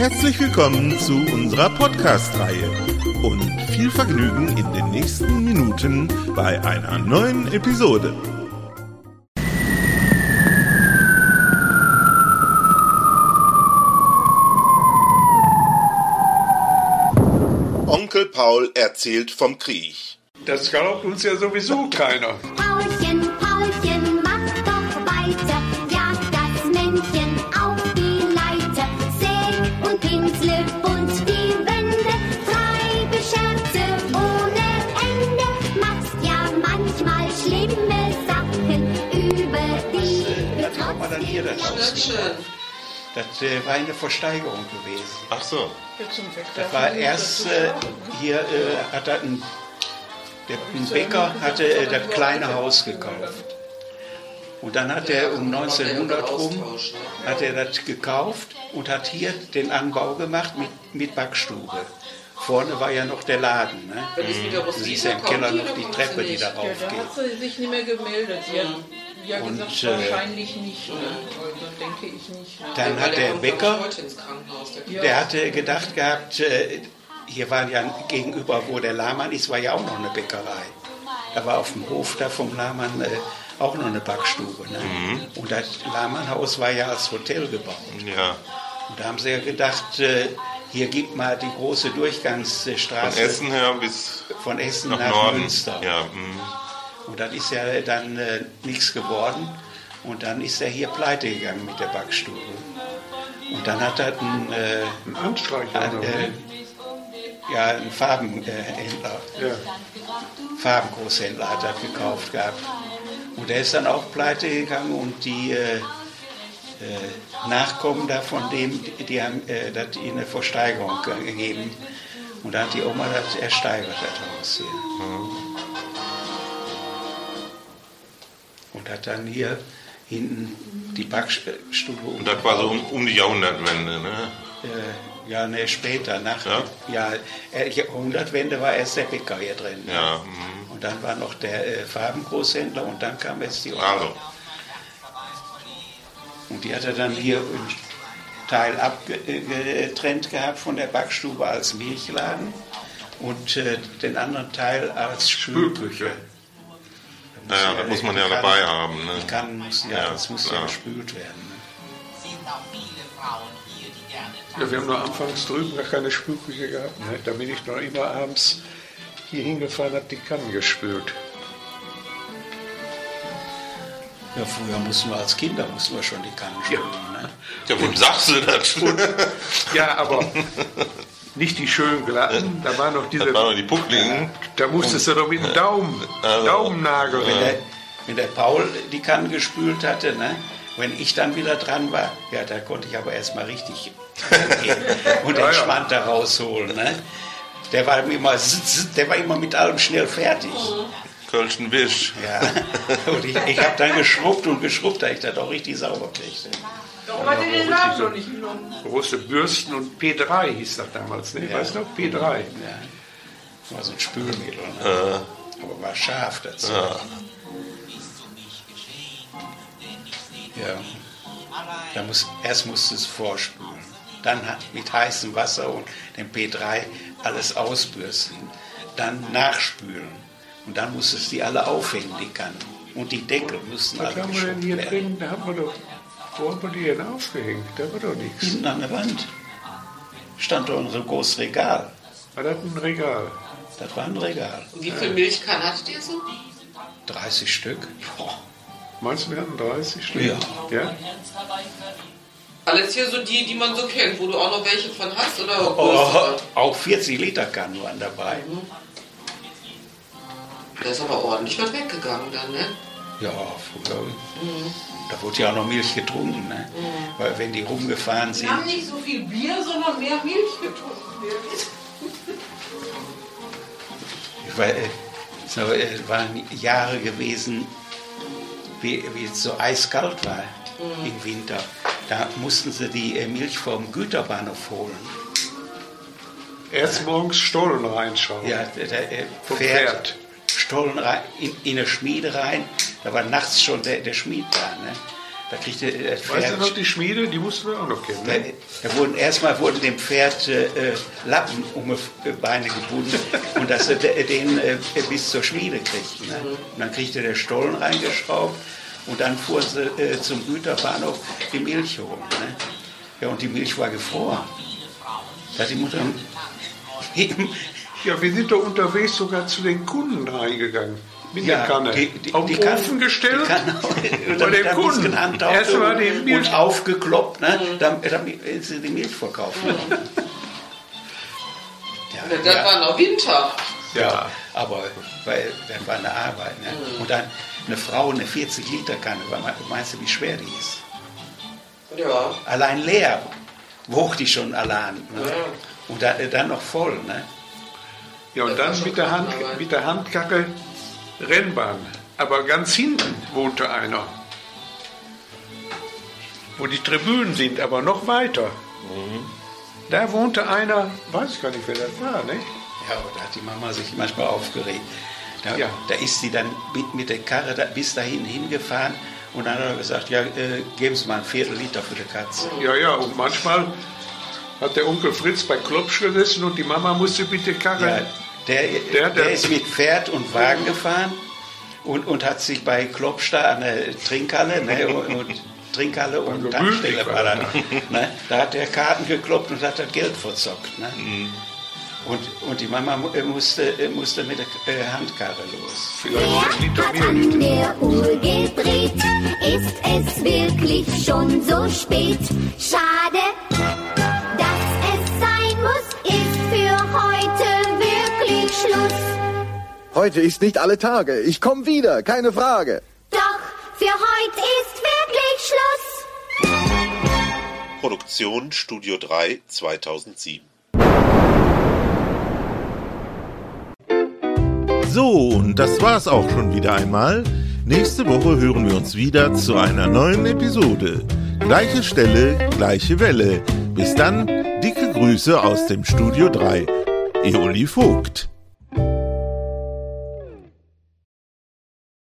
Herzlich willkommen zu unserer Podcast-Reihe und viel Vergnügen in den nächsten Minuten bei einer neuen Episode. Onkel Paul erzählt vom Krieg. Das glaubt uns ja sowieso keiner. Paulchen, hier das Haus. Das äh, war eine Versteigerung gewesen. Ach so. Das war erst äh, hier äh, hat er ein, der ein Bäcker hatte äh, das kleine Haus gekauft. Und dann hat er um 1900 rum hat er das gekauft und hat hier den Anbau gemacht mit, mit Backstube. Vorne war ja noch der Laden. Ne? Der Du siehst ja im Keller noch die Treppe, die darauf Ja, da geht. hat sie sich nicht mehr gemeldet. Sie hat ja Und, gesagt, äh, wahrscheinlich nicht. Ne? Also denke ich nicht. Ne? Dann hat der Bäcker, der hatte gedacht gehabt, äh, hier war ja gegenüber, wo der Lahmann ist, war ja auch noch eine Bäckerei. Da war auf dem Hof da vom Lahmann äh, auch noch eine Backstube. Ne? Und das Lahmannhaus war ja als Hotel gebaut. Ja. Und da haben sie ja gedacht, äh, hier gibt mal die große Von Durchgangsstraße Essen her bis von Essen nach nach, Norden. Münster. Ja, mm. Und dann ist ja dann äh, nichts geworden. Und dann ist er hier pleite gegangen mit der Backstube. Und dann hat er einen, äh, Ein Anstreicher. ein, oder? äh, ja, einen Farbenhändler, ja. Farbengroßhändler hat er gekauft gehabt. Und der ist dann auch pleite gegangen und die äh, äh, Nachkommen da von dem, die, die haben äh, das in eine Versteigerung gegeben. Und da hat die Oma das ersteigert, das Haus hier. Und hat dann hier hinten die Backstube Und das war so um, um die Jahrhundertwende, ne? äh, ja, ne, später, nach Ja? ja, äh, Jahrhundertwende war erst der Bäcker hier drin. Ja, mm. Und dann war noch der äh, Farbengroßhändler und dann kam jetzt die Oma. Also, Und die hat er dann hier einen Teil abgetrennt gehabt von der Backstube als Milchladen und äh, den anderen Teil als Spülküche. Muss das muss man ja Kannen- dabei haben, ne? Die Kannen müssen ja, Ja, das muss ja klar. gespült werden. Ne? ja, wir haben nur anfangs drüben gar keine Spülküche gehabt. Ne? Da bin ich noch immer abends hier hingefahren, habe die Kannen gespült. Ja, früher mussten wir als Kinder mussten wir schon die Kannen spülen. Ne? Ja, wem sagst du das? Ja, aber nicht die schönen glatten, da waren noch diese, Das waren noch die Puckligen. da musstest du doch mit dem Daumen, Also, Daumennagel. Wenn der, wenn der Paul die Kannen gespült hatte, ne? wenn ich dann wieder dran war, ja, da konnte ich aber erstmal richtig und den ja. Schwand da rausholen. Ne? Der, war immer, der war immer mit allem schnell fertig. Kölschen Wisch. Ja. Und ich, ich habe dann geschrubbt und geschrubbt, da ich das auch richtig sauber kriegte. Warum hat er den Namen noch nicht genommen? Große Bürsten und P3 hieß das damals, ne? Ja. Weißt du noch? P3. Ja. War so ein Spülmittel. Ne? Aber war scharf dazu. Ja. Ja. Da muss, erst musst du es vorspülen. Dann mit heißem Wasser und dem P3 alles ausbürsten. Dann nachspülen. Und dann musstest du die alle aufhängen, die Kannen. Und die Deckel müssten Was alle haben wir denn hier werden. drin? Da haben wir doch, wo haben wir die denn aufgehängt? Da war doch nichts. Hinten an der Wand stand doch ein großes Regal. War das ein Regal? Das war ein Regal. Wie viel Milchkannen hattet ihr so? 30 Stück. Boah. Meinst du, wir hatten 30 Stück? Ja. ja? Alles hier so die, die man so kennt, wo du auch noch welche von hast oder Oh, auch 40 Liter Kannen waren dabei. Der ist aber ordentlich was weggegangen dann, ne? Ja, früher. Da wurde ja auch noch Milch getrunken, ne? Weil wenn die rumgefahren sind. Wir haben nicht so viel Bier, sondern mehr Milch getrunken. weil äh, so, äh, waren Jahre gewesen, wie, wie es so eiskalt war im Winter. Da mussten sie die äh, Milch vom Güterbahnhof holen. Erst morgens Stollen reinschauen. Ja, der, der äh, Pferd, Pferd. Stollen rein, in, in eine Schmiede rein. Da war nachts schon der, der Schmied da. Ne? Da kriegte äh, das Weißt du noch, Pferd. die Schmiede, die mussten wir auch noch kennen. Da, Ne? da wurden, erstmal wurden dem Pferd äh, Lappen um die Beine gebunden und dass er de- den äh, bis zur Schmiede kriegt. Ne? Und dann kriegte der Stollen reingeschraubt und dann fuhren sie äh, zum Güterbahnhof die Milch holen. Ne? Ja, und die Milch war gefroren. Da hat die Mutter eben Ja, wir sind doch unterwegs sogar zu den Kunden reingegangen. Mit der Kanne. die- die- Auf die den Kanne- Ofen gestellt. Die dem Kunden. Kunden. antauchte Erst mal und, die Milch- und aufgekloppt, ne, damit, damit sie die Milch verkaufen. Ja, Das ja. war noch Winter. Ja. Aber weil, dann war eine Arbeit. Ne? Und dann eine Frau, eine 40-Liter-Kanne, meinst du, wie schwer die ist? Ja. Allein leer wog die schon allein. Ne? Ja. Und dann, dann noch voll. Ne? Ja, und Das dann mit der, Hand, mit der Handkacke Rennbahn. Aber ganz hinten wohnte einer. Wo die Tribünen sind, aber noch weiter. Da wohnte einer, weiß ich gar nicht, wer das war, ne? Ja, aber da hat die Mama sich manchmal aufgeregt. Da, Ja. da ist sie dann mit, mit der Karre da, bis dahin hingefahren und dann hat er gesagt, ja, äh, geben Sie mal ein Viertel Liter für die Katze. Ja, ja, und manchmal hat der Onkel Fritz bei Klopsch gesessen und die Mama musste mit der Karre. Ja, der, Der- der, der- ist mit Pferd und Wagen gefahren und, und hat sich bei Klopster an der Trinkhalle ne, und, und Trinkhalle und Also Tankstelle war da, ne, da hat der Karten gekloppt und hat das Geld verzockt. Ne? Und, und die Mama äh, musste, äh, musste mit der äh, Handkarre los. Liter hat an der Uhr gedreht. Ist es wirklich schon so spät? Schade, Heute ist nicht alle Tage. Ich komme wieder, keine Frage. Doch für heute ist wirklich Schluss. Produktion Studio 3 2007. So, und das war's auch schon wieder einmal. Nächste Woche hören wir uns wieder zu einer neuen Episode. Gleiche Stelle, gleiche Welle. Bis dann, dicke Grüße aus dem Studio 3. Eoli Vogt.